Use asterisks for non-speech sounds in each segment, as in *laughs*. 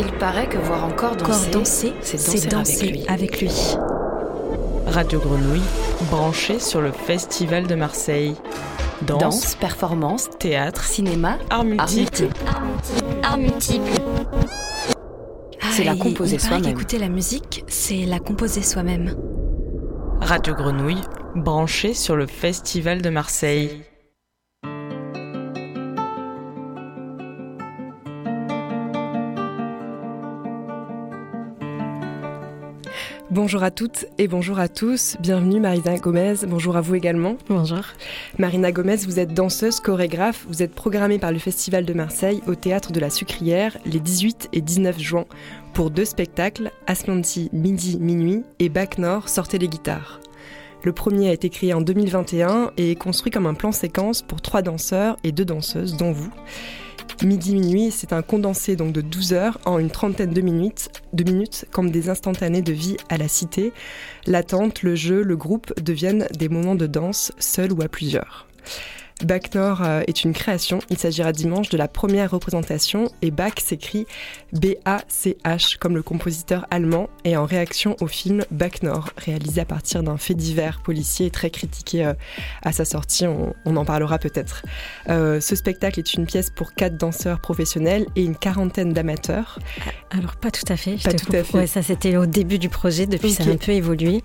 Il paraît que voir encore danser, c'est danser, avec, lui. Radio Grenouille, branché sur le Festival de Marseille. Danse, performance, théâtre, cinéma, art multiple. Art multiple. C'est la composer soi-même. Écouter la musique, c'est la composer soi-même. Radio Grenouille, branché sur le Festival de Marseille. Bonjour à toutes et bonjour à tous. Bienvenue Marina Gomez. Bonjour à vous également. Bonjour. Marina Gomez, vous êtes danseuse, chorégraphe. Vous êtes programmée par le Festival de Marseille au Théâtre de la Sucrière les 18 et 19 juin pour deux spectacles, Aslanti midi minuit et Bac Nord sortez les guitares. Le premier a été créé en 2021 et est construit comme un plan séquence pour trois danseurs et deux danseuses, dont vous. Midi minuit, c'est un condensé donc de 12 heures en une trentaine de minutes, de minutes comme des instantanés de vie à la cité. L'attente, le jeu, le groupe deviennent des moments de danse, seuls ou à plusieurs. Bac Nord euh, est une création. Il s'agira dimanche de la première représentation et Bach s'écrit B-A-C-H comme le compositeur allemand et en réaction au film Bac Nord, réalisé à partir d'un fait divers policier très critiqué euh, à sa sortie. On, en parlera peut-être. Euh, ce spectacle est une pièce pour quatre danseurs professionnels et une quarantaine d'amateurs. Alors pas tout à fait. Pas tout à fait. ça c'était au début du projet. Depuis ça a un peu évolué.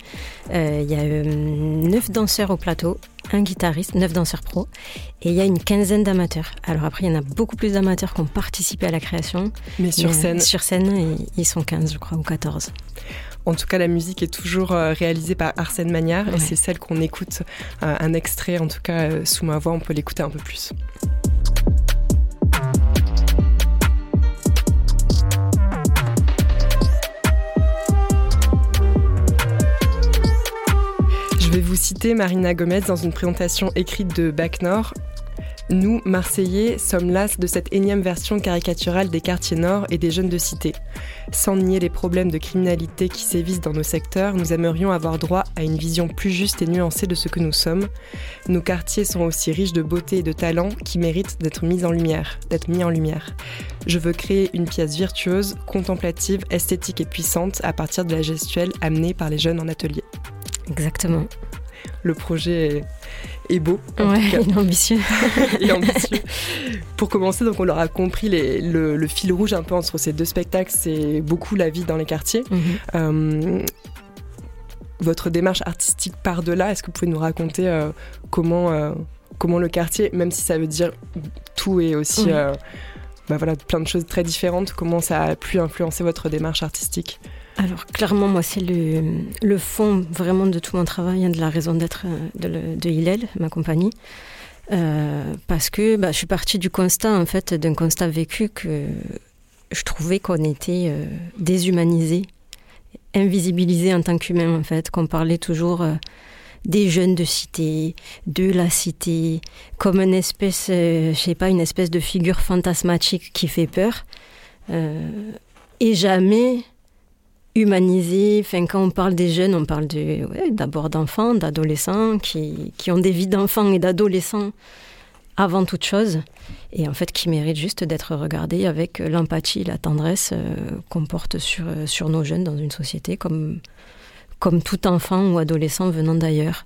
Il y a neuf danseurs au plateau un guitariste, neuf danseurs pro, et il y a une quinzaine d'amateurs. Alors après, il y en a beaucoup plus d'amateurs qui ont participé à la création. Mais sur scène Sur scène, ils sont 15, je crois, ou 14. En tout cas, la musique est toujours euh, réalisée par Arsène Magnard, et c'est celle qu'on écoute, euh, un extrait, en tout cas, euh, sous ma voix, on peut l'écouter un peu plus. Vais vous citer Marina Gomez dans une présentation écrite de Bac Nord. Nous, Marseillais, sommes las de cette énième version caricaturale des quartiers nord et des jeunes de cité. Sans nier les problèmes de criminalité qui sévissent dans nos secteurs, nous aimerions avoir droit à une vision plus juste et nuancée de ce que nous sommes. Nos quartiers sont aussi riches de beauté et de talent qui méritent d'être mis en lumière, d'être mis en lumière. Je veux créer une pièce virtueuse, contemplative, esthétique et puissante à partir de la gestuelle amenée par les jeunes en atelier. Exactement. Le projet est, beau. Ouais, *laughs* il est ambitieux. Pour commencer, donc on l'aura compris, le, fil rouge un peu entre ces deux spectacles, c'est beaucoup la vie dans les quartiers. Mhm. Euh, votre démarche artistique part de là. Est-ce que vous pouvez nous raconter euh, comment, euh, comment le quartier, même si ça veut dire tout et aussi bah voilà, plein de choses très différentes, comment ça a pu influencer votre démarche artistique? Alors clairement, moi, c'est le, fond vraiment de tout mon travail, hein, de la raison d'être euh, de, Hillel, ma compagnie. Euh, parce que bah, je suis partie du constat, en fait, d'un constat vécu que je trouvais qu'on était euh, déshumanisé, invisibilisé en tant qu'humain, en fait, qu'on parlait toujours des jeunes de cité, de la cité, comme une espèce, je sais pas, une espèce de figure fantasmatique qui fait peur. et jamais humanisé. Enfin, quand on parle des jeunes, on parle d'abord d'enfants, d'adolescents qui, ont des vies d'enfants et d'adolescents avant toute chose, et en fait qui méritent juste d'être regardés avec l'empathie, la tendresse euh, qu'on porte sur, euh, sur nos jeunes dans une société, comme, tout enfant ou adolescent venant d'ailleurs.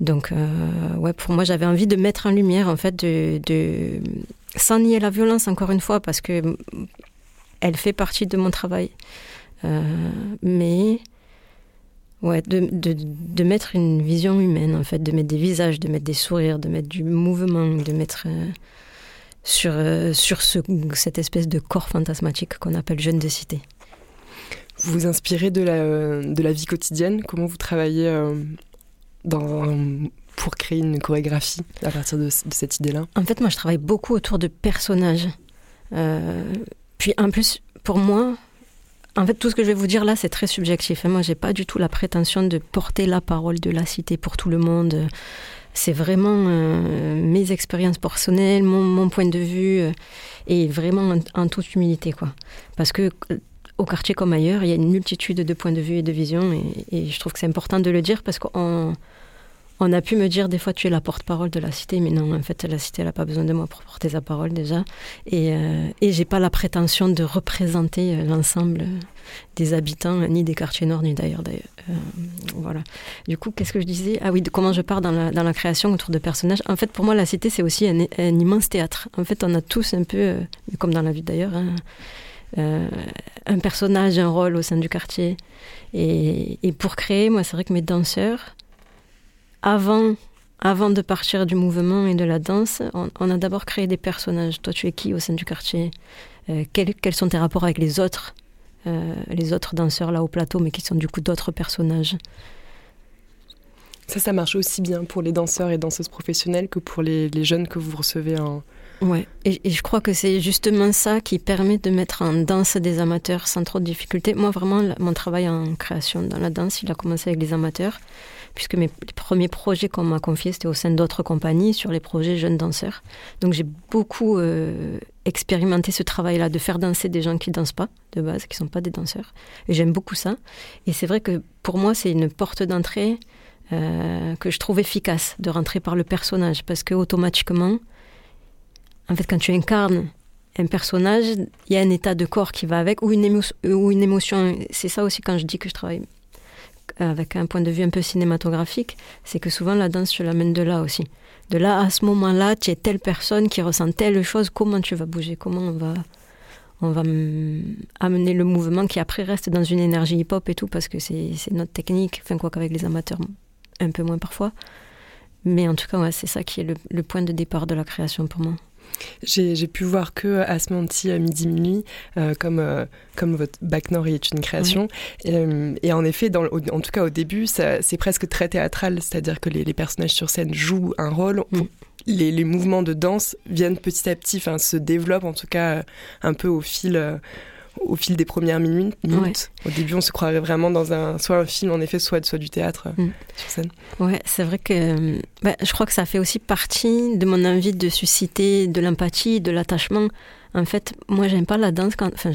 Donc, euh, ouais, pour moi, j'avais envie de mettre en lumière, en fait, sans nier la violence, encore une fois, parce que elle fait partie de mon travail. Euh, mais ouais, de, de, de, mettre une vision humaine, en fait, de mettre des visages, de mettre des sourires, de mettre du mouvement, de mettre euh, sur, euh, sur ce, cette espèce de corps fantasmatique qu'on appelle jeune de cité. Vous vous inspirez de la, de la vie quotidienne? Comment vous travaillez dans, pour créer une chorégraphie à partir de, de cette idée-là? En fait, moi, je travaille beaucoup autour de personnages. puis, en plus, pour moi, en fait, tout ce que je vais vous dire là, c'est très subjectif. Hein. Moi, j'ai pas du tout la prétention de porter la parole de la cité pour tout le monde. C'est vraiment euh, mes expériences personnelles, mon, point de vue, euh, et vraiment en, toute humilité, quoi. Parce que euh, au quartier comme ailleurs, il y a une multitude de points de vue et de visions, et, je trouve que c'est important de le dire parce qu'on on a pu me dire des fois tu es la porte-parole de la cité, mais non, en fait la cité n'a pas besoin de moi pour porter sa parole déjà. Et, euh, et j'ai pas la prétention de représenter euh, l'ensemble des habitants, ni des quartiers nord, ni d'ailleurs. Euh, voilà. Du coup, qu'est-ce que je disais? Ah oui, comment je pars dans la, dans la, création autour de personnages. En fait, pour moi, la cité, c'est aussi un, immense théâtre. En fait, on a tous un peu, euh, comme dans la vie d'ailleurs, hein, euh, un personnage, un rôle au sein du quartier. Et, et pour créer, moi, c'est vrai que mes danseurs, avant avant de partir du mouvement et de la danse, on, a d'abord créé des personnages. Toi, tu es qui au sein du quartier? Quels, quels, sont tes rapports avec les autres euh, les autres danseurs là au plateau, mais qui sont du coup d'autres personnages? Ça, ça marche aussi bien pour les danseurs et danseuses professionnelles que pour les, jeunes que vous recevez en... Ouais, et, je crois que c'est justement ça qui permet de mettre en danse des amateurs sans trop de difficultés. Moi, vraiment, mon travail en création dans la danse, il a commencé avec les amateurs puisque mes premiers projets qu'on m'a confiés, c'était au sein d'autres compagnies sur les projets jeunes danseurs. Donc j'ai beaucoup euh, expérimenté ce travail-là, de faire danser des gens qui ne dansent pas de base, qui ne sont pas des danseurs. Et j'aime beaucoup ça. Et c'est vrai que pour moi, c'est une porte d'entrée euh, que je trouve efficace, de rentrer par le personnage, parce que automatiquement, en fait, quand tu incarnes un personnage, il y a un état de corps qui va avec, ou une, ou une émotion. C'est ça aussi quand je dis que je travaille avec un point de vue un peu cinématographique, c'est que souvent la danse, tu l'amènes de là aussi. De là, à ce moment-là, tu es telle personne qui ressent telle chose, comment tu vas bouger, comment on va, on va amener le mouvement qui après reste dans une énergie hip-hop et tout, parce que c'est notre technique, enfin quoi qu'avec les amateurs, un peu moins parfois. Mais en tout cas, c'est ça qui est le point de départ de la création pour moi. J'ai pu voir que Asmanti à midi minuit, euh, comme, euh, comme votre bac nord est une création. Euh, et, en effet, dans, en tout cas au début, c'est presque très théâtral, c'est-à-dire que les, personnages sur scène jouent un rôle. Mm. Les, les, mouvements de danse viennent petit à petit, enfin se développent en tout cas un peu au fil au fil des premières minutes. Au début, on se croirait vraiment dans un soit un film en effet, soit soit du théâtre euh, mm. sur scène. Ouais, c'est vrai que euh, bah, je crois que ça fait aussi partie de mon envie de susciter de l'empathie, de l'attachement. En fait, moi, j'aime pas la danse quand. Enfin,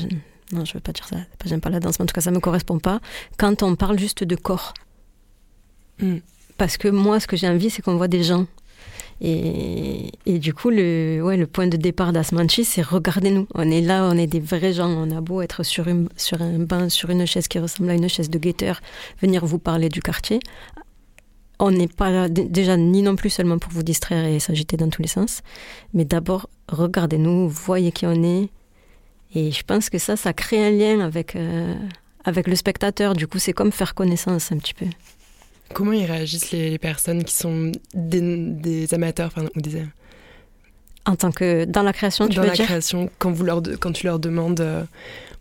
non, je veux pas dire ça. J'aime pas la danse, mais en tout cas, ça me correspond pas. Quand on parle juste de corps. Mm. Parce que moi, ce que j'ai envie, c'est qu'on voit des gens et, du coup, le, ouais, le point de départ d'Asmanchi, c'est regardez-nous. On est là, on est des vrais gens. On a beau être sur, une, sur un banc, sur une chaise qui ressemble à une chaise de guetteur, venir vous parler du quartier. On n'est pas là, déjà, ni non plus seulement pour vous distraire et s'agiter dans tous les sens, mais d'abord, regardez-nous, voyez qui on est. Et je pense que ça, ça crée un lien avec, euh, avec le spectateur. Du coup, c'est comme faire connaissance un petit peu. Comment ils réagissent les, personnes qui sont des, amateurs ou des en tant que dans la création, tu dans veux la création, quand vous leur quand tu leur demandes, euh,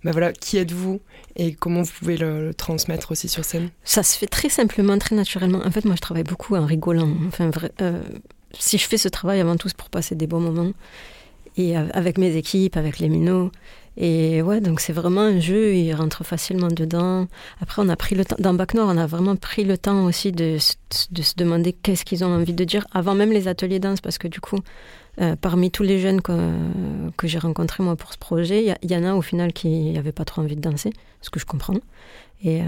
bah voilà, qui êtes-vous et comment vous pouvez le, transmettre aussi sur scène? Ça se fait très simplement, très naturellement. En fait, moi, je travaille beaucoup en rigolant. Enfin, vrai, euh, si je fais ce travail avant tout, c'est pour passer des bons moments et avec mes équipes, avec les minots. Et ouais, donc c'est vraiment un jeu, il rentre facilement dedans. Après, on a pris le temps, dans Bac Nord, on a vraiment pris le temps aussi de, de se demander qu'est-ce qu'ils ont envie de dire avant même les ateliers danse, parce que du coup, euh, parmi tous les jeunes que, j'ai rencontrés moi pour ce projet, il y, en a au final qui n'avaient pas trop envie de danser, ce que je comprends. Et euh,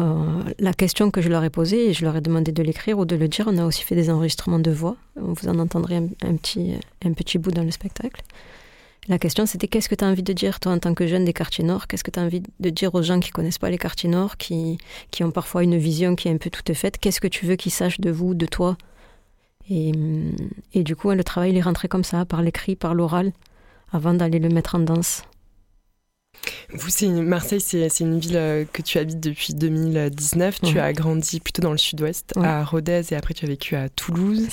euh, la question que je leur ai posée, et je leur ai demandé de l'écrire ou de le dire, on a aussi fait des enregistrements de voix. Vous en entendrez un, petit, un petit bout dans le spectacle. La question, c'était qu'est-ce que tu as envie de dire, toi, en tant que jeune des quartiers nord? Qu'est-ce que tu as envie de dire aux gens qui connaissent pas les quartiers nord, qui, qui ont parfois une vision qui est un peu toute faite? Qu'est-ce que tu veux qu'ils sachent de vous, de toi? Et, et, du coup, le travail, il est rentré comme ça, par l'écrit, par l'oral, avant d'aller le mettre en danse. Vous, Marseille, c'est une ville euh, que tu habites depuis 2019. Tu as grandi plutôt dans le sud-ouest, à Rodez, et après tu as vécu à Toulouse,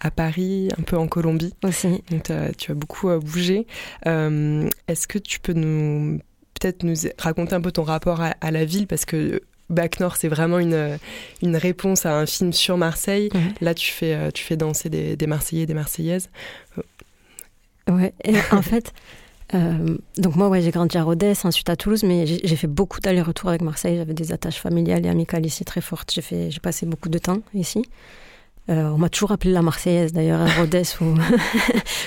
à Paris, un peu en Colombie. Aussi. Donc tu as beaucoup euh, bougé. Euh, est-ce que tu peux nous peut-être nous raconter un peu ton rapport à, la ville? Parce que Bac Nord, c'est vraiment une, une réponse à un film sur Marseille. Là, tu fais, tu fais danser des, des Marseillais et des Marseillaises. Ouais, et en *laughs* fait, euh, donc moi, ouais, j'ai grandi à Rodez, ensuite à Toulouse, mais j'ai fait beaucoup d'allers-retours avec Marseille. J'avais des attaches familiales et amicales ici très fortes. J'ai passé beaucoup de temps ici. Euh, on m'a toujours appelé la Marseillaise d'ailleurs à Rodez ou,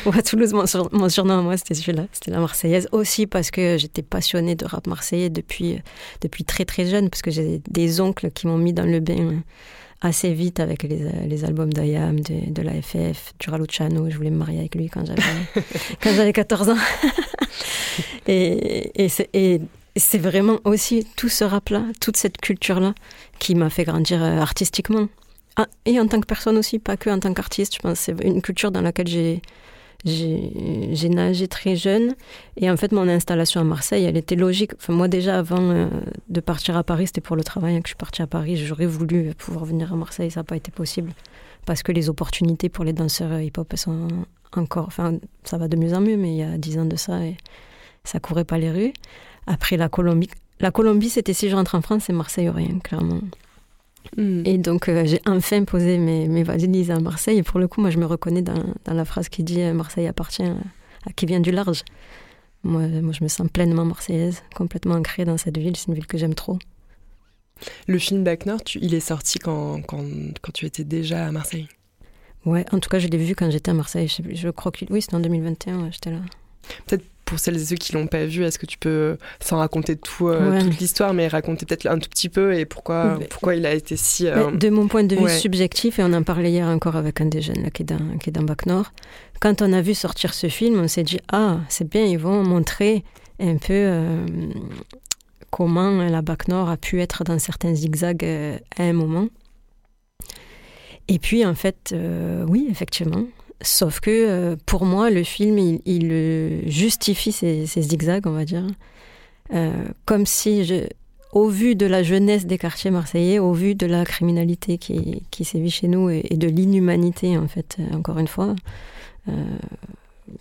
*laughs* à Toulouse. Mon, surnom à moi c'était celui-là, c'était la Marseillaise aussi parce que j'étais passionnée de rap marseillais depuis depuis très très jeune parce que j'ai des oncles qui m'ont mis dans le bain assez vite avec les, les albums d'Ayam, de, de la FF, du Raluciano. Je voulais me marier avec lui quand j'avais, *laughs* quand j'avais 14 ans. *laughs* et, et, c'est, et c'est vraiment aussi tout ce rap-là, toute cette culture-là qui m'a fait grandir euh, artistiquement. Ah, et en tant que personne aussi, pas que en tant qu'artiste. Je pense c'est une culture dans laquelle j'ai, nagé très jeune. Et en fait, mon installation à Marseille, elle était logique. Enfin, moi, déjà, avant euh, de partir à Paris, c'était pour le travail que je suis partie à Paris. J'aurais voulu pouvoir venir à Marseille, ça n'a pas été possible. Parce que les opportunités pour les danseurs hip-hop, sont encore. Enfin, ça va de mieux en mieux, mais il y a dix ans de ça, et ça courait pas les rues. Après la Colombie, la Colombie, c'était si je rentre en France, c'est Marseille ou rien, clairement. Hmm. Et donc, euh, j'ai enfin posé mes, mes valises à Marseille. Et pour le coup, moi, je me reconnais dans, dans la phrase qui dit euh, Marseille appartient à, qui vient du large. Moi, moi, je me sens pleinement marseillaise, complètement ancrée dans cette ville. C'est une ville que j'aime trop. Le film Back North, il est sorti quand, quand, quand, tu étais déjà à Marseille? Ouais, en tout cas, je l'ai vu quand j'étais à Marseille. Je, je crois que oui, c'était en 2021, j'étais là. Peut-être pour celles et ceux qui l'ont pas vu, est-ce que tu peux, sans raconter tout, euh, toute l'histoire, mais raconter peut-être un tout petit peu et pourquoi, pourquoi il a été si. Euh, de mon point de vue subjectif, et on en parlait hier encore avec un des jeunes là, qui, est dans, qui est dans Bac Nord, quand on a vu sortir ce film, on s'est dit Ah, c'est bien, ils vont montrer un peu euh, comment la Bac Nord a pu être dans certains zigzags à un moment. Et puis, en fait, oui, effectivement, Sauf que euh, pour moi, le film, il, euh, justifie ces, zigzags, on va dire. Euh, comme si, au vu de la jeunesse des quartiers marseillais, au vu de la criminalité qui, qui sévit chez nous et, de l'inhumanité, en fait, encore une fois,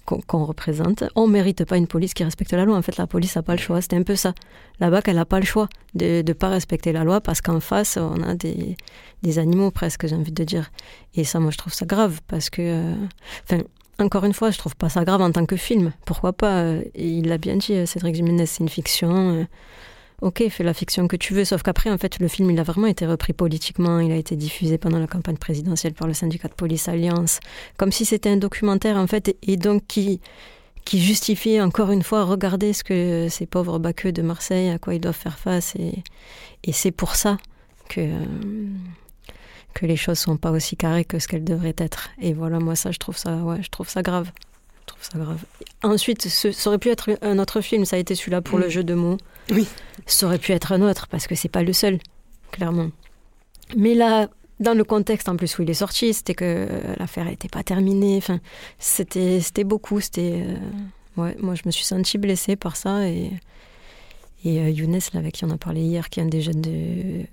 qu'on représente, on mérite pas une police qui respecte la loi. En fait, la police n'a pas le choix. C'était un peu ça. La BAC, elle n'a pas le choix de ne pas respecter la loi parce qu'en face, on a des, des animaux presque, j'ai envie de dire. Et ça, moi, je trouve ça grave parce que... Euh, enfin, encore une fois, je trouve pas ça grave en tant que film. Pourquoi pas? Euh, Il l'a bien dit, euh, Cédric Jiménez, c'est une fiction ok, fais la fiction que tu veux. Sauf qu'après, en fait, le film, il a vraiment été repris politiquement. Il a été diffusé pendant la campagne présidentielle par le syndicat de police Alliance, comme si c'était un documentaire, en fait, et donc qui qui justifiait encore une fois, regardez ce que ces pauvres baqueux de Marseille, à quoi ils doivent faire face. Et, et c'est pour ça que, que les choses sont pas aussi carrées que ce qu'elles devraient être. Et voilà, moi, ça, je trouve ça, ouais, je trouve ça grave. Je trouve ça grave. Ensuite, ce, ça aurait pu être un autre film, ça a été celui-là pour le mm. jeu de mots. Oui. Ça aurait pu être un autre, parce que c'est pas le seul, clairement. Mais là, dans le contexte en plus où il est sorti, c'était que euh, l'affaire n'était pas terminée. Enfin, c'était, c'était beaucoup. C'était, euh, ouais, moi, je me suis sentie blessée par ça et et euh, Younes, là, avec qui on a parlé hier, qui est un des jeunes de,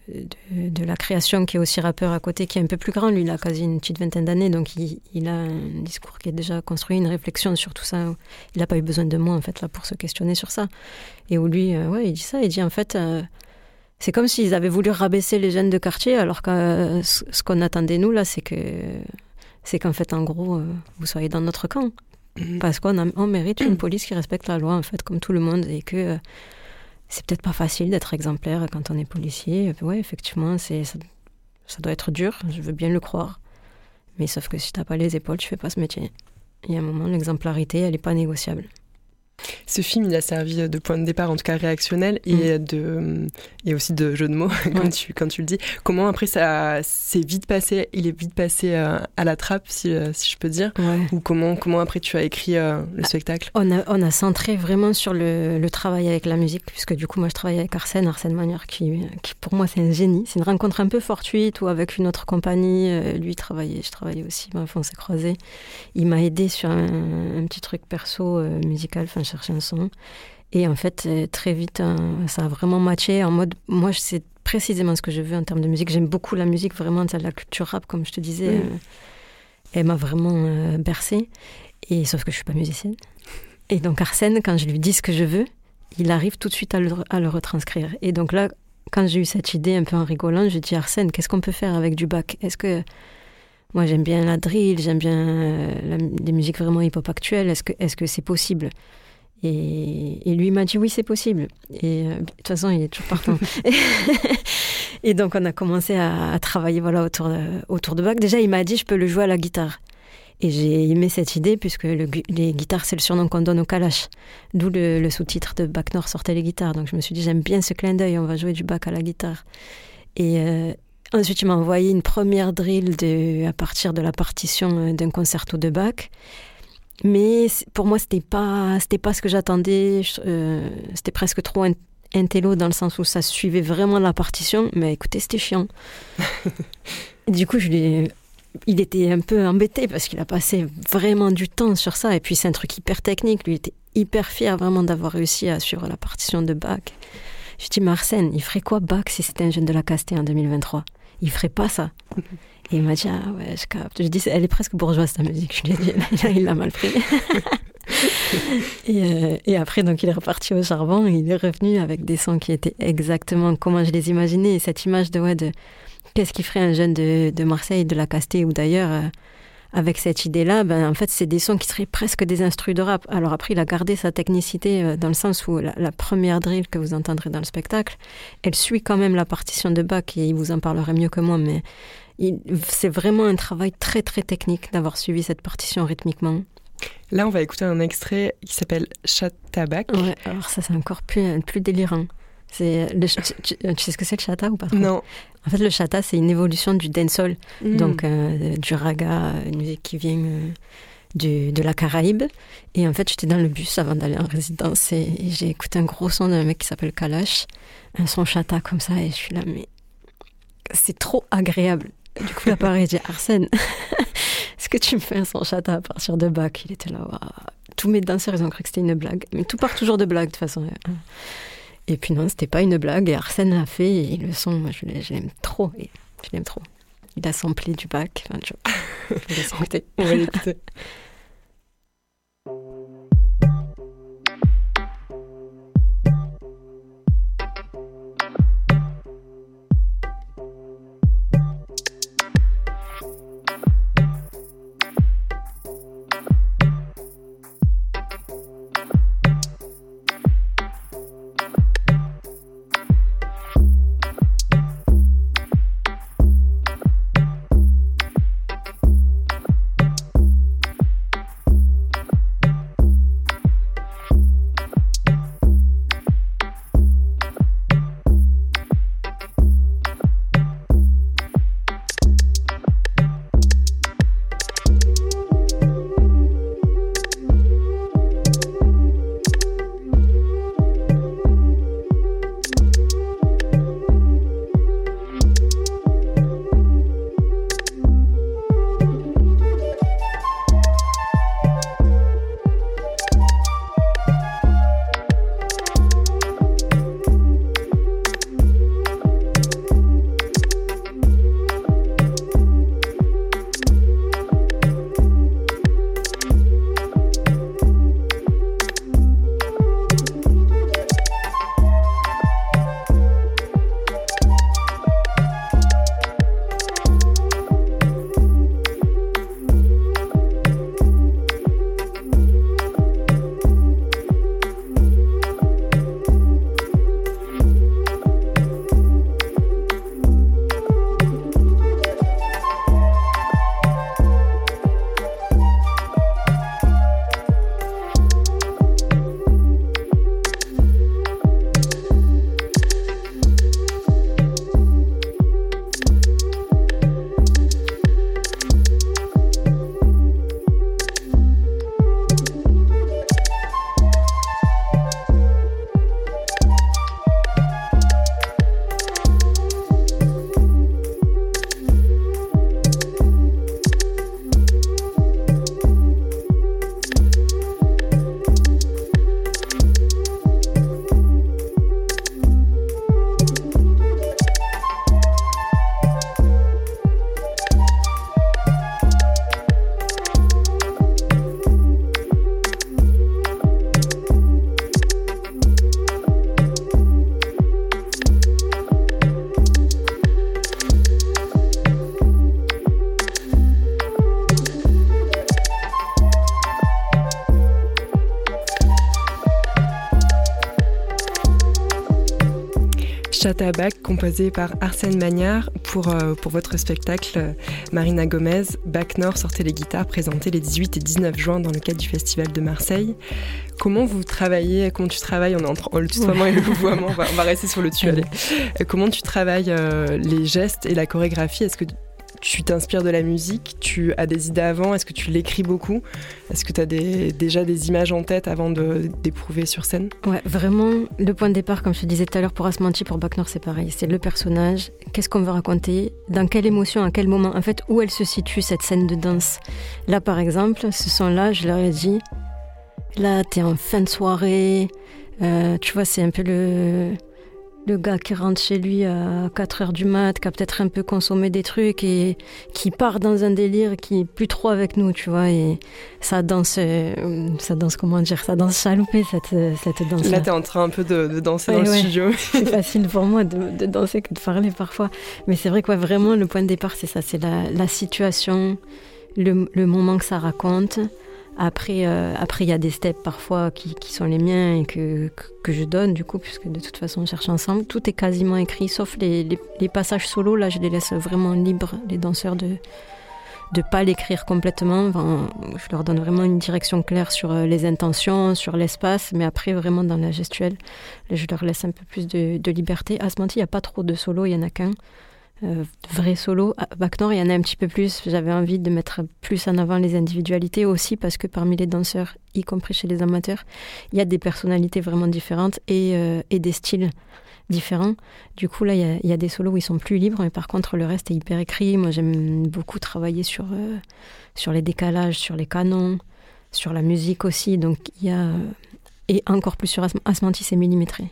de, la création, qui est aussi rappeur à côté, qui est un peu plus grand, lui, il a quasi une petite vingtaine d'années, donc il, il, a un discours qui est déjà construit, une réflexion sur tout ça. Il n'a pas eu besoin de moi, en fait, là, pour se questionner sur ça. Et où lui, euh, ouais, il dit ça, il dit, en fait, euh, c'est comme s'ils avaient voulu rabaisser les jeunes de quartier, alors que ce qu'on attendait, nous, là, c'est que c'est qu'en fait, en gros, vous soyez dans notre camp. Mm-hmm. Parce qu'on on mérite une police qui respecte la loi, en fait, comme tout le monde, et que c'est peut-être pas facile d'être exemplaire quand on est policier. Oui, effectivement, c'est ça, doit être dur, je veux bien le croire. Mais sauf que si t'as pas les épaules, tu fais pas ce métier. Il y a un moment, l'exemplarité, elle n'est pas négociable. Ce film, il a servi de point de départ, en tout cas réactionnel, et, mm. de, et aussi de jeu de mots, *laughs* quand, tu, quand tu le dis. Comment après ça s'est vite passé, il est vite passé euh, à la trappe, si, euh, si je peux dire Ou comment, comment après tu as écrit euh, le ah, spectacle? on a, on a centré vraiment sur le, le, travail avec la musique, puisque du coup, moi je travaille avec Arsène, Arsène Manière, qui, qui pour moi c'est un génie. C'est une rencontre un peu fortuite ou avec une autre compagnie. lui travaillait, je travaillais aussi, on s'est croisés. Il m'a aidé sur un, un, petit truc perso musical, enfin chercher un son. Et en fait, euh, très vite, hein, ça a vraiment matché en mode, moi, c'est précisément ce que je veux en termes de musique. J'aime beaucoup la musique, vraiment, la culture rap, comme je te disais. Euh, elle m'a vraiment euh, bercée. Et sauf que je suis pas musicienne. Et donc Arsène, quand je lui dis ce que je veux, il arrive tout de suite à le, à le retranscrire. Et donc là, quand j'ai eu cette idée un peu en rigolant, je dis Arsène, qu'est-ce qu'on peut faire avec du bac? Est-ce que moi j'aime bien la drill, j'aime bien les musiques vraiment hip-hop actuelles. Est-ce que est-ce que c'est possible? Et, lui m'a dit oui, c'est possible. Et euh, de toute façon, il est toujours partant. *laughs* et donc, on a commencé à, travailler voilà, autour, de, autour de Bach. Déjà, il m'a dit je peux le jouer à la guitare. Et j'ai aimé cette idée, puisque le, les guitares, c'est le surnom qu'on donne au Kalash. D'où le, sous-titre de Bach Nord sortait les guitares. Donc, je me suis dit j'aime bien ce clin d'œil, on va jouer du Bach à la guitare. Et. Euh, Ensuite, il m'a envoyé une première drill de, à partir de la partition d'un concerto de Bach. Mais pour moi, c'était pas, c'était pas ce que j'attendais. c'était presque trop intello dans le sens où ça suivait vraiment la partition. Mais écoutez, c'était chiant. *laughs* du coup, je il était un peu embêté parce qu'il a passé vraiment du temps sur ça. Et puis c'est un truc hyper technique. Lui était hyper fier vraiment d'avoir réussi à suivre la partition de Bach. Je dis, Marcène, il ferait quoi Bach si c'était un jeune de la Castée en 2023 Il ferait pas ça. Et il m'a dit, ah ouais, je capte. Je dis, elle est presque bourgeoise ta musique. Je lui ai dit, *laughs* il l'a mal pris. *laughs* et, euh, et, après, donc, il est reparti au charbon. Il est revenu avec des sons qui étaient exactement comment je les imaginais. Et cette image de, ouais, de qu'est-ce qui ferait un jeune de, de Marseille, de la Castée ou d'ailleurs euh, avec cette idée-là, ben, en fait, c'est des sons qui seraient presque des instrus de rap. Alors après, il a gardé sa technicité euh, dans le sens où la, première drill que vous entendrez dans le spectacle, elle suit quand même la partition de Bach et il vous en parlerait mieux que moi, mais c'est vraiment un travail très très technique d'avoir suivi cette partition rythmiquement. Là, on va écouter un extrait qui s'appelle Chat Tabac. Ouais, alors ça, c'est encore plus, plus délirant. C'est le, tu, sais ce que c'est le chata ou pas Non. En fait, le chata, c'est une évolution du dancehall, mm. donc euh, du raga, une musique qui vient euh, du, de la Caraïbe. Et en fait, j'étais dans le bus avant d'aller en résidence et, j'ai écouté un gros son d'un mec qui s'appelle Kalash, un son chata comme ça, et je suis là, mais c'est trop agréable. Du coup, là, pareil, j'ai Arsène, *laughs* est-ce que tu me fais un son chata à partir de bac Il était là, tous mes danseurs, ils ont cru que c'était une blague. Mais tout part toujours de blague, de toute façon. Et puis non, c'était pas une blague. Et Arsène l'a fait. Et le son, moi, je l'aime trop. Et je l'aime trop. Il a samplé du bac. Enfin, je, *laughs* je On va l'écouter. Chatabac, composé par Arsène Magnard pour, euh, pour votre spectacle euh, Marina Gomez. Bac Nord sortez les guitares présenté les 18 et 19 juin dans le cadre du Festival de Marseille. Comment vous travaillez Comment tu travailles On est entre le tutoiement et le vouvoiement. On va, rester sur le tu. *laughs* Euh, comment tu travailles les gestes et la chorégraphie Est-ce que tu t'inspires de la musique, tu as des idées avant, est-ce que tu l'écris beaucoup? Est-ce que tu as déjà des images en tête avant d'éprouver sur scène? Ouais, vraiment, le point de départ, comme je te disais tout à l'heure, pour Asmanti, pour Bacnor, c'est pareil. C'est le personnage, qu'est-ce qu'on veut raconter, dans quelle émotion, à quel moment, en fait, où elle se situe, cette scène de danse? Là, par exemple, ce son-là, je leur ai dit, là, t'es en fin de soirée, euh, tu vois, c'est un peu le le gars qui rentre chez lui à 4 heures du mat, qui a peut-être un peu consommé des trucs et qui part dans un délire qui est plus trop avec nous, tu vois. Et ça danse, euh, ça danse comment dire, ça danse chaloupé cette, cette danse. Là, t'es en train un peu de, danser dans le studio. *laughs* c'est *laughs* facile pour moi de, danser que de parler parfois. Mais c'est vrai que vraiment, le point de départ, c'est ça, c'est la, situation, le, le moment que ça raconte. Après, euh, après il y a des steps parfois qui, qui, sont les miens et que, que, je donne du coup, puisque de toute façon on cherche ensemble. Tout est quasiment écrit, sauf les, les, passages solo. Là, je les laisse vraiment libres, les danseurs, de ne pas l'écrire complètement. Enfin, je leur donne vraiment une direction claire sur euh, les intentions, sur l'espace, mais après vraiment dans la gestuelle, je leur laisse un peu plus de, de liberté. À ce moment il n'y a pas trop de solo, il y en a qu'un. Euh, vrai solo. À Nord, il y en a un petit peu plus. J'avais envie de mettre plus en avant les individualités aussi parce que parmi les danseurs, y compris chez les amateurs, il y a des personnalités vraiment différentes et, euh, et des styles différents. Du coup, là, il y, a, des solos où ils sont plus libres, mais par contre, le reste est hyper écrit. Moi, j'aime beaucoup travailler sur, euh, sur les décalages, sur les canons, sur la musique aussi. Donc, il y a. Et encore plus sur Asmanti, c'est millimétré.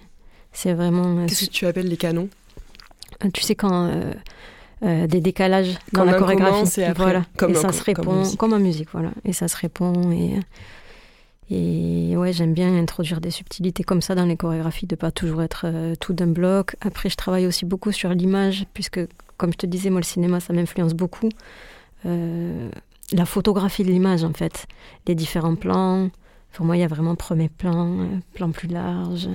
C'est vraiment. Qu'est-ce que tu appelles les canons? Tu sais, quand euh, euh, des décalages dans la chorégraphie. voilà. Comme et ça se répond comme, en musique, voilà. Et ça se répond. Et, et ouais, j'aime bien introduire des subtilités comme ça dans les chorégraphies, de pas toujours être euh, tout d'un bloc. Après, je travaille aussi beaucoup sur l'image, puisque, comme je te disais, moi, le cinéma, ça m'influence beaucoup. la photographie de l'image, en fait. Les différents plans. Pour moi, il y a vraiment premier plan, plan plus large.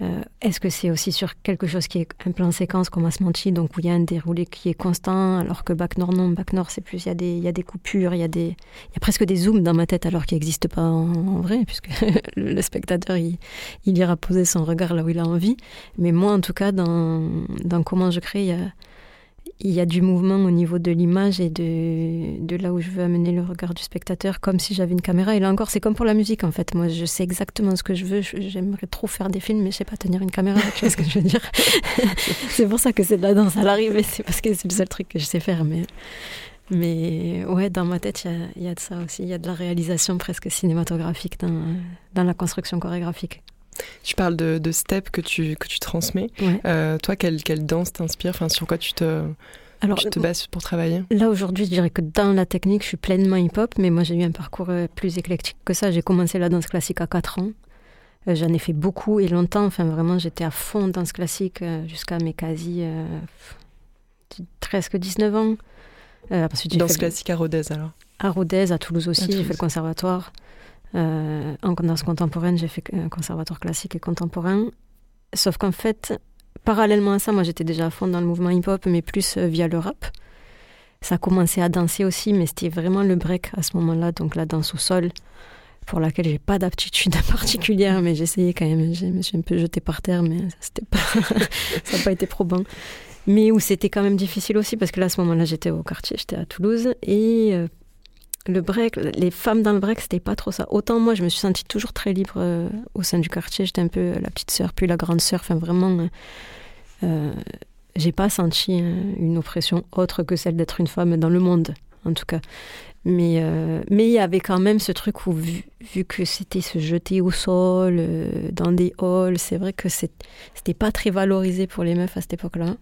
Euh, est-ce que c'est aussi sur quelque chose qui est un plan séquence comme Asmanchi, donc où il y a un déroulé qui est constant, alors que Bac Nord, non, Bac Nord, c'est plus, il y, a des, il y a des coupures, il y a, des, il y a presque des zooms dans ma tête alors qu'ils n'existent pas en, vrai, puisque *laughs* le spectateur, il, il, ira poser son regard là où il a envie. Mais moi, en tout cas, dans, dans comment je crée, il y a, il y a du mouvement au niveau de l'image et de, là où je veux amener le regard du spectateur, comme si j'avais une caméra. Et là encore, c'est comme pour la musique en fait. Moi, je sais exactement ce que je veux. J'aimerais trop faire des films, mais je sais pas tenir une caméra. tu vois ce que je veux dire *laughs* C'est pour ça que c'est de la danse à l'arrivée. C'est parce que c'est le seul truc que je sais faire. Mais, mais ouais, dans ma tête, il y, a, de ça aussi. Il y a de la réalisation presque cinématographique dans la construction chorégraphique. Tu parles de, de steps que tu, que tu transmets. Euh, toi, quelle, quelle danse t'inspire? Enfin, Sur quoi tu te, Alors, te bases pour travailler? Là, aujourd'hui, je dirais que dans la technique, je suis pleinement hip-hop, mais moi, j'ai eu un parcours euh, plus éclectique que ça. J'ai commencé la danse classique à 4 ans. Euh, j'en ai fait beaucoup et longtemps. Enfin, vraiment, j'étais à fond danse classique jusqu'à mes quasi presque 19 ans. danse classique à Rodez, alors À Rodez, à Toulouse aussi. J'ai fait le conservatoire. Euh, en danse contemporaine, j'ai fait un conservatoire classique et contemporain. Sauf qu'en fait, parallèlement à ça, moi j'étais déjà à fond dans le mouvement hip-hop, mais plus euh, via le rap. Ça a commencé à danser aussi, mais c'était vraiment le break à ce moment-là, donc la danse au sol, pour laquelle j'ai pas d'aptitude *laughs* particulière, mais j'essayais quand même. Je me suis un peu jetée par terre, mais ça n'a *laughs* pas été probant. Mais où c'était quand même difficile aussi, parce que là, à ce moment-là, j'étais au quartier, j'étais à Toulouse, et euh, le break, les femmes dans le break, c'était pas trop ça. Autant moi, je me suis sentie toujours très libre euh, au sein du quartier. J'étais un peu la petite sœur, puis la grande sœur. Enfin, vraiment, euh, euh, j'ai pas senti une oppression autre que celle d'être une femme dans le monde, en tout cas. Mais mais il y avait quand même ce truc où, vu, vu que c'était se jeter au sol, dans des halls, c'est vrai que c'était pas très valorisé pour les meufs à cette époque-là.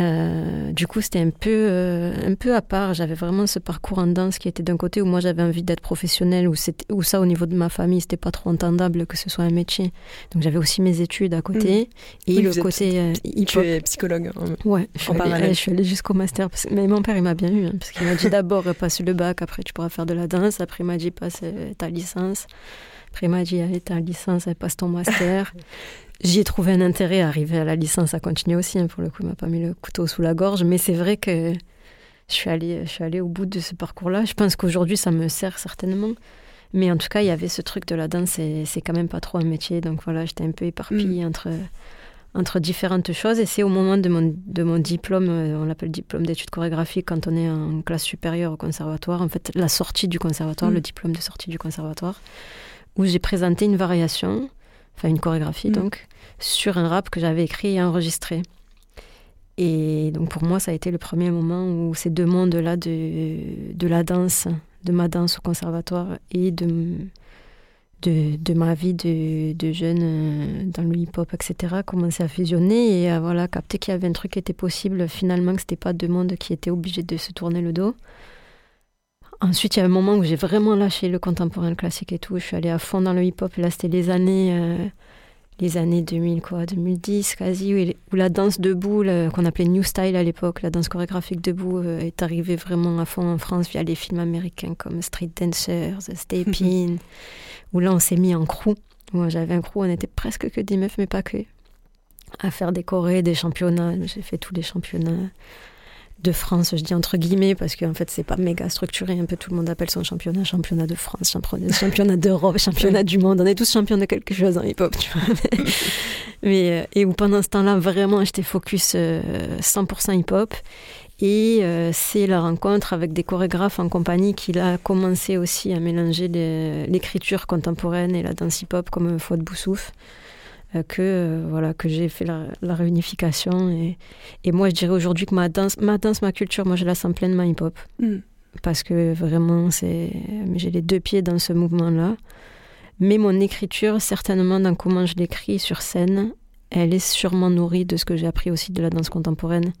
Euh, du coup, c'était un peu, euh, un peu à part. J'avais vraiment ce parcours en danse qui était d'un côté où moi j'avais envie d'être professionnelle, où, où ça, au niveau de ma famille, c'était pas trop entendable que ce soit un métier. Donc j'avais aussi mes études à côté. Mmh. Et le côté. Euh, tu es psychologue hein, Ouais, je suis, allée, je suis allée jusqu'au master. mais mon père, il m'a bien eu. Hein, parce qu'il m'a dit *laughs* d'abord passe le bac, après tu pourras faire de la danse. Après, il m'a dit passe ta licence. Après, il m'a dit, allez, une licence, elle passe ton master. J'y ai trouvé un intérêt à arriver à la licence, à continuer aussi. Hein, pour le coup, il m'a pas mis le couteau sous la gorge. Mais c'est vrai que je suis allée, je suis allée au bout de ce parcours-là. Je pense qu'aujourd'hui, ça me sert certainement. Mais en tout cas, il y avait ce truc de la danse, c'est quand même pas trop un métier. Donc voilà, j'étais un peu éparpillée mm. entre, entre différentes choses. Et c'est au moment de mon, de mon diplôme, euh, on l'appelle diplôme d'études chorégraphiques, quand on est en classe supérieure au conservatoire, en fait, la sortie du conservatoire, mm. le diplôme de sortie du conservatoire, où j'ai présenté une variation, enfin une chorégraphie mm. donc, sur un rap que j'avais écrit et enregistré. Et donc pour moi, ça a été le premier moment où ces deux mondes-là de, de la danse, de ma danse au conservatoire et de, de, de ma vie de, de, jeune euh, dans le hip-hop, etc., commençaient à fusionner et à voilà, capter qu'il y avait un truc qui était possible, finalement, que ce n'était pas deux mondes qui étaient obligés de se tourner le dos. Ensuite, il y a un moment où j'ai vraiment lâché le contemporain, le classique et tout. Je suis allée à fond dans le hip-hop. Là, c'était les années... Euh, les années 2000, quoi, 2010 quasi, où, la danse debout, qu'on appelait New Style à l'époque, la danse chorégraphique debout, euh, est arrivée vraiment à fond en France via les films américains comme Street Dancers, Step In, *laughs* où là on s'est mis en crew. Moi j'avais un crew, on était presque que des meufs, mais pas que. À faire des chorés, des championnats. J'ai fait tous les championnats de France, je dis entre guillemets, parce qu'en fait, c'est pas méga structuré. Un peu tout le monde appelle son championnat championnat de France, championnat *laughs* d'Europe, championnat du monde. On est tous champions de quelque chose en hip-hop, tu vois. *laughs* Mais, euh, et où pendant ce temps-là, vraiment, j'étais focus 100% euh, hip-hop. Et euh, c'est la rencontre avec des chorégraphes en compagnie qui a commencé aussi à mélanger l'écriture contemporaine et la danse hip-hop comme Fouad Boussouf. Euh, que euh, voilà que j'ai fait la, réunification. Et, et, moi je dirais aujourd'hui que ma danse ma danse ma culture moi je la sens pleinement hip hop mm. parce que vraiment c'est j'ai les deux pieds dans ce mouvement là mais mon écriture certainement dans comment je l'écris sur scène elle est sûrement nourrie de ce que j'ai appris aussi de la danse contemporaine.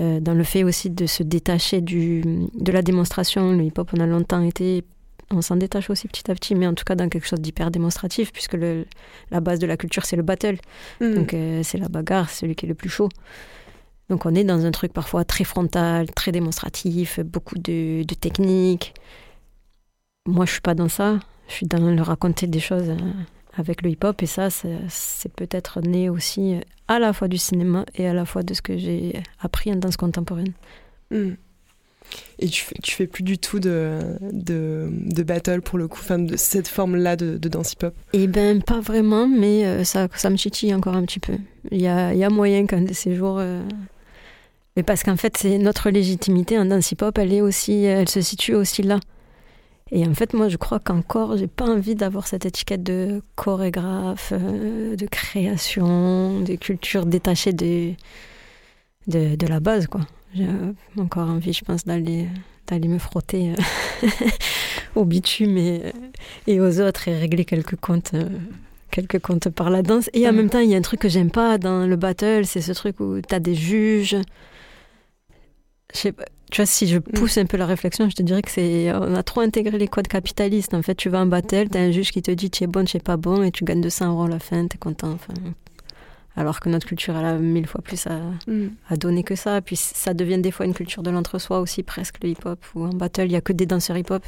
Euh, dans le fait aussi de se détacher du, de la démonstration le hip hop on a longtemps été on s'en détache aussi petit à petit, mais en tout cas dans quelque chose d'hyper démonstratif, puisque le, la base de la culture, c'est le battle. Mm. Donc euh, c'est la bagarre, celui qui est le plus chaud. Donc on est dans un truc parfois très frontal, très démonstratif, beaucoup de, de techniques. Moi, je suis pas dans ça. Je suis dans le raconter des choses euh, avec le hip-hop, et ça, c'est peut-être né aussi à la fois du cinéma et à la fois de ce que j'ai appris en danse contemporaine. Mm. Et tu fais, fais plus du tout de, de, battle pour le coup, enfin de cette forme-là de, de danse hip-hop Eh ben pas vraiment, mais euh, ça, ça me chitille encore un petit peu. Il y a, moyen qu'un de ces jours. Euh, mais parce qu'en fait, c'est notre légitimité en danse hip-hop, elle aussi, elle se situe aussi là. Et en fait, moi, je crois qu'encore, j'ai pas envie d'avoir cette étiquette de chorégraphe, euh, de création, de culture détachée de, de, de la base, quoi. J'ai encore envie, je pense, d'aller d'aller me frotter euh, *laughs* au bitume et, et, aux autres et régler quelques comptes, euh, quelques comptes par la danse. Et en mm. même temps, il y a un truc que j'aime pas dans le battle, c'est ce truc où tu as des juges. Je sais pas, tu vois, si je mm. pousse un peu la réflexion, je te dirais que c'est on a trop intégré les codes capitalistes. En fait, tu vas en battle, tu as un juge qui te dit tu es bon, tu es pas bon, et tu gagnes 200 euros à la fin, tu es content. Enfin, alors que notre culture, elle a mille fois plus mm. à, donner que ça. Puis ça devient des fois une culture de l'entre-soi aussi, presque le hip-hop, où en battle, il n'y a que des danseurs hip-hop.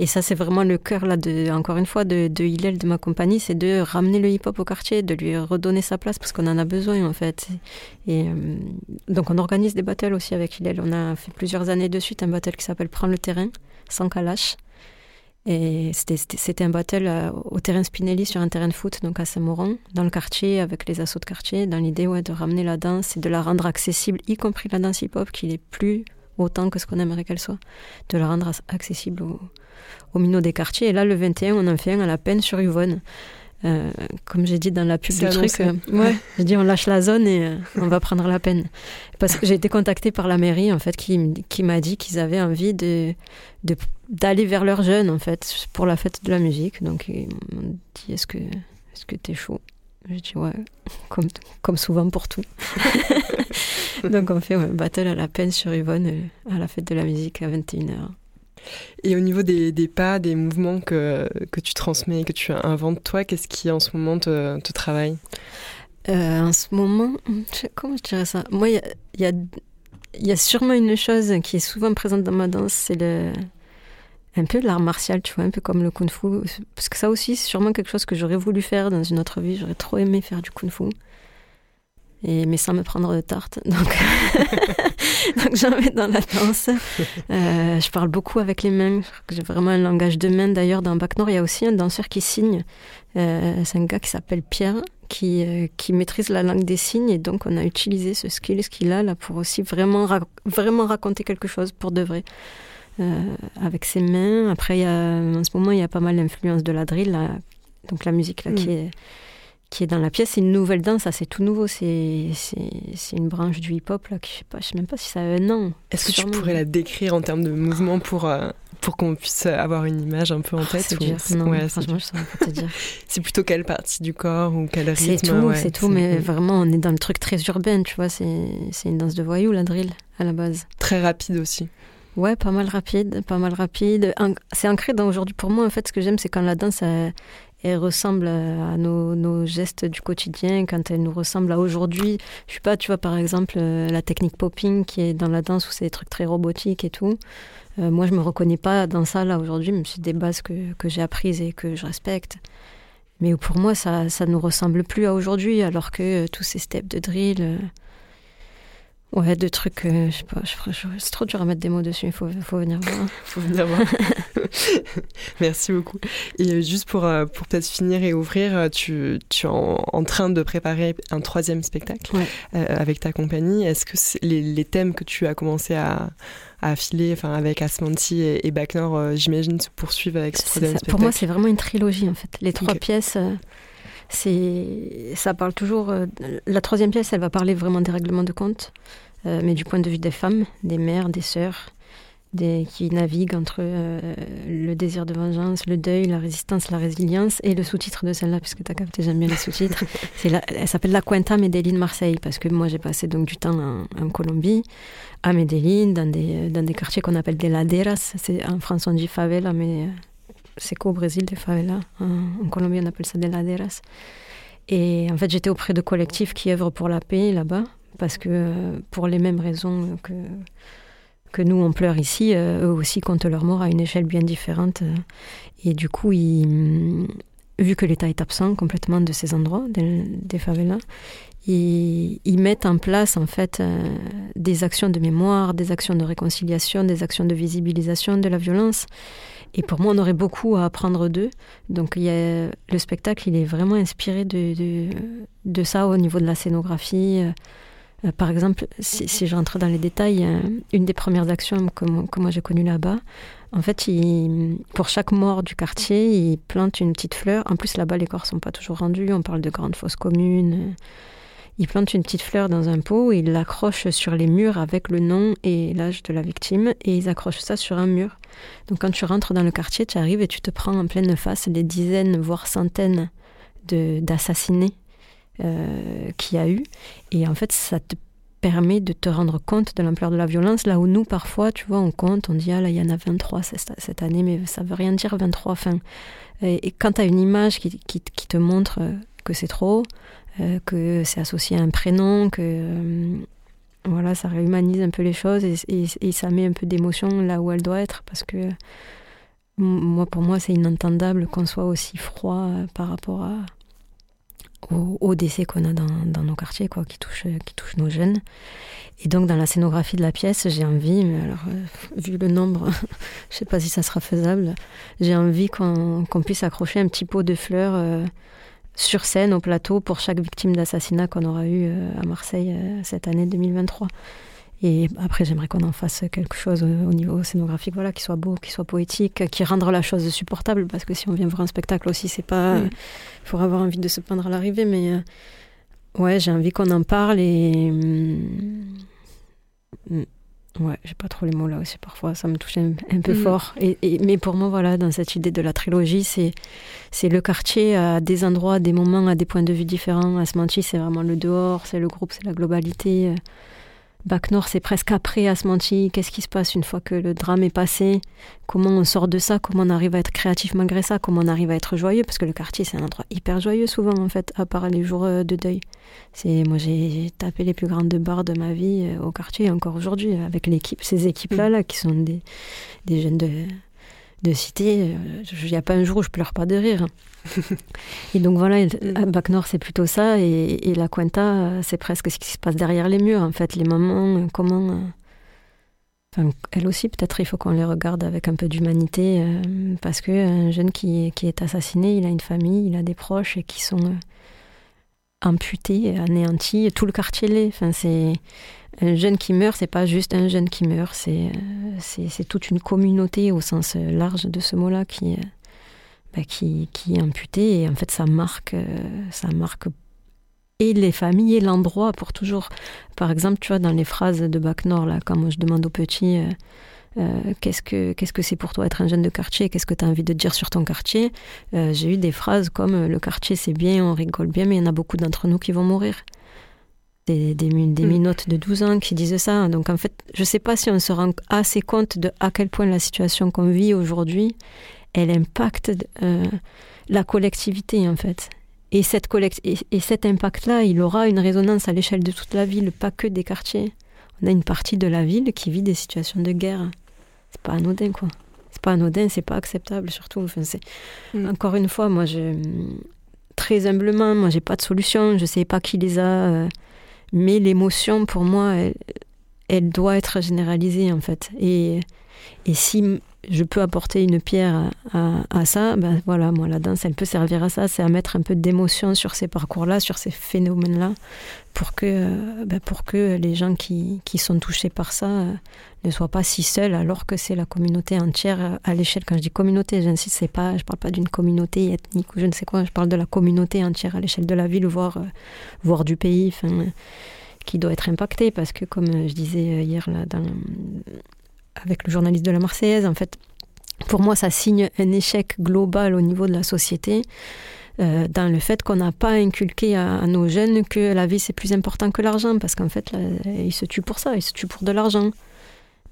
Et ça, c'est vraiment le cœur, là, de, encore une fois, de, de Hillel, de ma compagnie, c'est de ramener le hip-hop au quartier, de lui redonner sa place, parce qu'on en a besoin, en fait. Et euh, donc, on organise des battles aussi avec Hillel. On a fait plusieurs années de suite un battle qui s'appelle Prends le terrain, sans calache. Et c'était un battle euh, au terrain Spinelli sur un terrain de foot, donc à Saint-Mauron, dans le quartier, avec les assauts de quartier, dans l'idée de ramener la danse et de la rendre accessible, y compris la danse hip-hop, qui n'est plus autant que ce qu'on aimerait qu'elle soit, de la rendre accessible aux, aux minots des quartiers. Et là, le 21, on en fait un à la peine sur Yvonne. Euh, comme j'ai dit dans la pub du truc, euh, ouais, j'ai dit on lâche la zone et euh, on va prendre la peine. Parce que j'ai été contactée par la mairie en fait qui, qui m'a dit qu'ils avaient envie de, d'aller vers leurs jeunes en fait pour la fête de la musique. Donc ils m'ont dit est-ce que est-ce que t'es chaud? J'ai dit ouais, *laughs* comme, comme souvent pour tout. *laughs* Donc on fait un battle à la peine sur Yvonne à la fête de la musique à 21h. Et au niveau des, pas, des mouvements que, que, tu transmets, que tu inventes toi, qu'est-ce qui en ce moment te, travaille? Euh, En ce moment, comment je dirais ça? Moi, il y a, y a, sûrement une chose qui est souvent présente dans ma danse, c'est le, un peu l'art martial, tu vois, un peu comme le kung fu. Parce que ça aussi, c'est sûrement quelque chose que j'aurais voulu faire dans une autre vie. J'aurais trop aimé faire du kung fu. Et, mais sans me prendre de tarte. *laughs* Donc, *laughs* donc j'en mets dans la danse. Euh, je parle beaucoup avec les mains. J'ai vraiment un langage de main. D'ailleurs, dans Bac Nord, il y a aussi un danseur qui signe. Euh, c'est un gars qui s'appelle Pierre, qui, euh, qui maîtrise la langue des signes. Et donc, on a utilisé ce skill qu'il a là pour aussi vraiment, vraiment raconter quelque chose pour de vrai. Avec ses mains. Après, y a, en ce moment, il y a pas mal d'influence de la drill, donc la musique là, qui, mm. est, qui est dans la pièce. C'est une nouvelle danse, c'est tout nouveau. C'est une branche du hip-hop, là, je sais pas, je sais même pas si ça a un nom. Est-ce que tu pourrais la décrire en termes de mouvement pour, euh, pour qu'on puisse avoir une image un peu en oh, tête C'est franchement, je saurais pas te dire. *laughs* c'est plutôt quelle partie du corps ou quel rythme C'est tout, c'est tout, mais vraiment, on est dans le truc très urbain, tu vois. C'est une danse de voyou, la drill, à la base. Très rapide aussi. Ouais, pas mal rapide, pas mal rapide. C'est ancré dans aujourd'hui. Pour moi, en fait, ce que j'aime, c'est quand la danse, elle, ressemble à nos, nos, gestes du quotidien, quand elle nous ressemble à aujourd'hui. Je suis pas, tu vois, par exemple, euh, la technique popping qui est dans la danse où c'est des trucs très robotiques et tout. Euh, moi, je me reconnais pas dans ça, là, aujourd'hui, mais c'est des bases que, que j'ai apprises et que je respecte. Mais pour moi, ça, ça ne ressemble plus à aujourd'hui, alors que tous ces steps de drill Ouais, deux trucs, euh, je sais pas, c'est trop dur à mettre des mots dessus, il faut, faut venir voir. *laughs* faut venir voir. *laughs* Merci beaucoup. Et euh, juste pour, euh, pour peut-être finir et ouvrir, tu, tu es en, train de préparer un troisième spectacle avec ta compagnie. Est-ce que les, les, thèmes que tu as commencé à, à affiler enfin, avec Asmanti et, et Nord, j'imagine, se poursuivent avec ce troisième spectacle Pour moi, c'est vraiment une trilogie en fait. Les trois pièces c'est ça parle toujours la troisième pièce elle va parler vraiment des règlements de compte euh, mais du point de vue des femmes, des mères, des sœurs, des, qui naviguent entre euh, le désir de vengeance, le deuil, la résistance, la résilience, et le sous-titre de celle-là, puisque tu as capté, j'aime bien les sous-titres. *laughs* elle s'appelle La Cuenta Medellín Marseille, parce que moi j'ai passé donc du temps en, Colombie, à Medellín, dans des, dans des quartiers qu'on appelle des laderas. C'est, en France on dit favela, mais euh, c'est qu'au Brésil des favelas. En, en Colombie on appelle ça des laderas. Et en fait j'étais auprès de collectifs qui œuvrent pour la paix là-bas parce que pour les mêmes raisons que, que nous on pleure ici, euh, eux aussi comptent leur mort à une échelle bien différente. Et du coup, vu que l'État est absent complètement de ces endroits, des, favelas, ils, mettent en place en fait euh, des actions de mémoire, des actions de réconciliation, des actions de visibilisation de la violence. Et pour moi, on aurait beaucoup à apprendre d'eux. Donc, le spectacle, il est vraiment inspiré de, ça au niveau de la scénographie. Euh, par exemple, si, si, je rentre dans les détails, euh, une des premières actions que, moi j'ai connues là-bas, en fait, pour chaque mort du quartier, ils plantent une petite fleur. En plus, là-bas, les corps sont pas toujours rendus. On parle de grandes fosses communes. Ils plantent une petite fleur dans un pot et ils l'accrochent sur les murs avec le nom et l'âge de la victime et ils accrochent ça sur un mur. Donc quand tu rentres dans le quartier, tu arrives et tu te prends en pleine face des dizaines, voire centaines d'assassinés euh, qu'il y a eu. Et en fait, ça te permet de te rendre compte de l'ampleur de la violence, là où nous, parfois, tu vois, on compte, on dit, ah là, il y en a 23 cette, année, mais ça veut rien dire 23. Enfin, et, quand tu as une image qui, qui, te montre que c'est trop, euh, que c'est associé à un prénom, que euh, voilà, ça réhumanise un peu les choses et, ça met un peu d'émotion là où elle doit être, parce que moi, pour moi, c'est inentendable qu'on soit aussi froid par rapport à, aux, décès qu'on a dans, nos quartiers, quoi, qui touchent, qui touchent nos jeunes. Et donc, dans la scénographie de la pièce, j'ai envie, mais alors, euh, vu le nombre, *laughs* je sais pas si ça sera faisable, j'ai envie qu'on puisse accrocher un petit pot de fleurs euh, sur scène, au plateau, pour chaque victime d'assassinat qu'on aura eu euh, à Marseille cette année 2023. Et après, j'aimerais qu'on en fasse quelque chose au, niveau scénographique, voilà, qui soit beau, qui soit poétique, qui rende la chose supportable. Parce que si on vient voir un spectacle aussi, c'est pas. Il faut avoir envie de se peindre à l'arrivée, mais euh, ouais, j'ai envie qu'on en parle et. Ouais, j'ai pas trop les mots là aussi. Parfois, ça me touche un, peu mm. fort. Et, mais pour moi, voilà, dans cette idée de la trilogie, c'est c'est le quartier à des endroits, à des moments, à des points de vue différents. À ce moment c'est vraiment le dehors, c'est le groupe, c'est la globalité. Bac Nord, c'est presque après Asmanti. Qu'est-ce qui se passe une fois que le drame est passé? Comment on sort de ça? Comment on arrive à être créatif malgré ça? Comment on arrive à être joyeux? Parce que le quartier, c'est un endroit hyper joyeux souvent, en fait, à part les jours euh, de deuil. C'est Moi, j'ai tapé les plus grandes bars de ma vie euh, au quartier, encore aujourd'hui, avec l'équipe, ces équipes-là, là, qui sont des, des jeunes de, de citer, il n'y a pas un jour où je pleure pas de rire. et donc voilà, Bac Nord, c'est plutôt ça. Et, la Cuenta, c'est presque ce qui se passe derrière les murs, en fait. Les moments, comment. Enfin, elle aussi, peut-être, il faut qu'on les regarde avec un peu d'humanité. parce qu'un jeune qui, qui, est assassiné, il a une famille, il a des proches et qui sont amputé, anéanti, tout le quartier l'est. Enfin, c'est un jeune qui meurt, c'est pas juste un jeune qui meurt, c'est c'est toute une communauté au sens large de ce mot-là qui bah, qui, qui est amputée et en fait ça marque ça marque et les familles et l'endroit pour toujours. Par exemple, tu vois dans les phrases de Bac Nord là, quand je demande aux petits euh, euh, qu'est-ce que qu'est-ce que c'est pour toi être un jeune de quartier? Qu'est-ce que tu as envie de dire sur ton quartier? Euh, J'ai eu des phrases comme euh, le quartier c'est bien, on rigole bien, mais il y en a beaucoup d'entre nous qui vont mourir. Des, des, des mm. minotes de 12 ans qui disent ça. Donc en fait, je ne sais pas si on se rend assez compte de à quel point la situation qu'on vit aujourd'hui, elle impacte la collectivité en fait. Et, cette collect et, et cet impact-là, il aura une résonance à l'échelle de toute la ville, pas que des quartiers. On a une partie de la ville qui vit des situations de guerre c'est pas anodin, quoi. C'est pas anodin, c'est pas acceptable, surtout. Enfin, c'est... Mm. Encore une fois, moi, je... très humblement, moi, j'ai pas de solution, je sais pas qui les a, euh, mais l'émotion, pour moi, elle, doit être généralisée, en fait. Et, et si je peux apporter une pierre à, ça, ben voilà, moi la danse, elle peut servir à ça, c'est à mettre un peu d'émotion sur ces parcours-là, sur ces phénomènes-là, pour que, euh, ben pour que les gens qui, qui, sont touchés par ça euh, ne soient pas si seuls, alors que c'est la communauté entière euh, à l'échelle. Quand je dis communauté, j'insiste, c'est pas, je parle pas d'une communauté ethnique ou je ne sais quoi, je parle de la communauté entière à l'échelle de la ville, voire, voire du pays, qui doit être impactée, parce que comme je disais hier là, dans avec le journaliste de la Marseillaise. En fait, pour moi, ça signe un échec global au niveau de la société. Euh, dans le fait qu'on n'a pas inculqué à, nos jeunes que la vie c'est plus important que l'argent, parce qu'en fait, ils se tuent pour ça, ils se tuent pour de l'argent.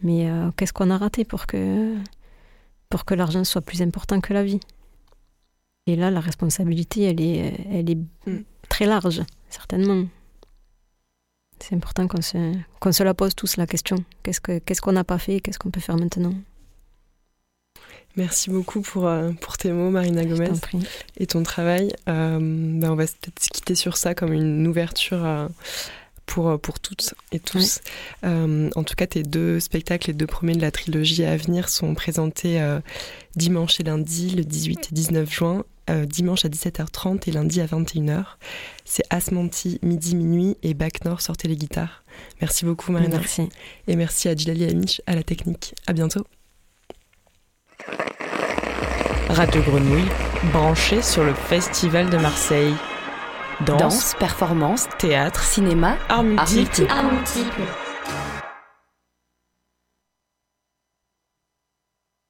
Mais euh, qu'est-ce qu'on a raté pour que, pour que l'argent soit plus important que la vie? Et là, la responsabilité, elle est, elle est mm. très large, certainement. C'est important qu'on se, qu'on se la pose tous la question. Qu'est-ce qu'on n'a pas fait Qu'est-ce qu'on peut faire maintenant? Merci beaucoup pour, euh, pour tes mots, Marina Gomez, et ton travail. Euh, ben on va peut-être se quitter sur ça comme une ouverture euh, pour, pour toutes et tous. en tout cas, tes deux spectacles, les deux premiers de la trilogie à venir, sont présentés dimanche et lundi, le 18 et 19 juin, euh, dimanche à 17h30 et lundi à 21h. C'est Asmanti, midi, minuit et Bac Nord, sortez les guitares. Merci beaucoup Marina. Merci. Et merci à Djilali Amish à la technique. À bientôt. Radio Grenouille, branché sur le Festival de Marseille. Danse, performance, théâtre, cinéma, art multiple. Art multiple.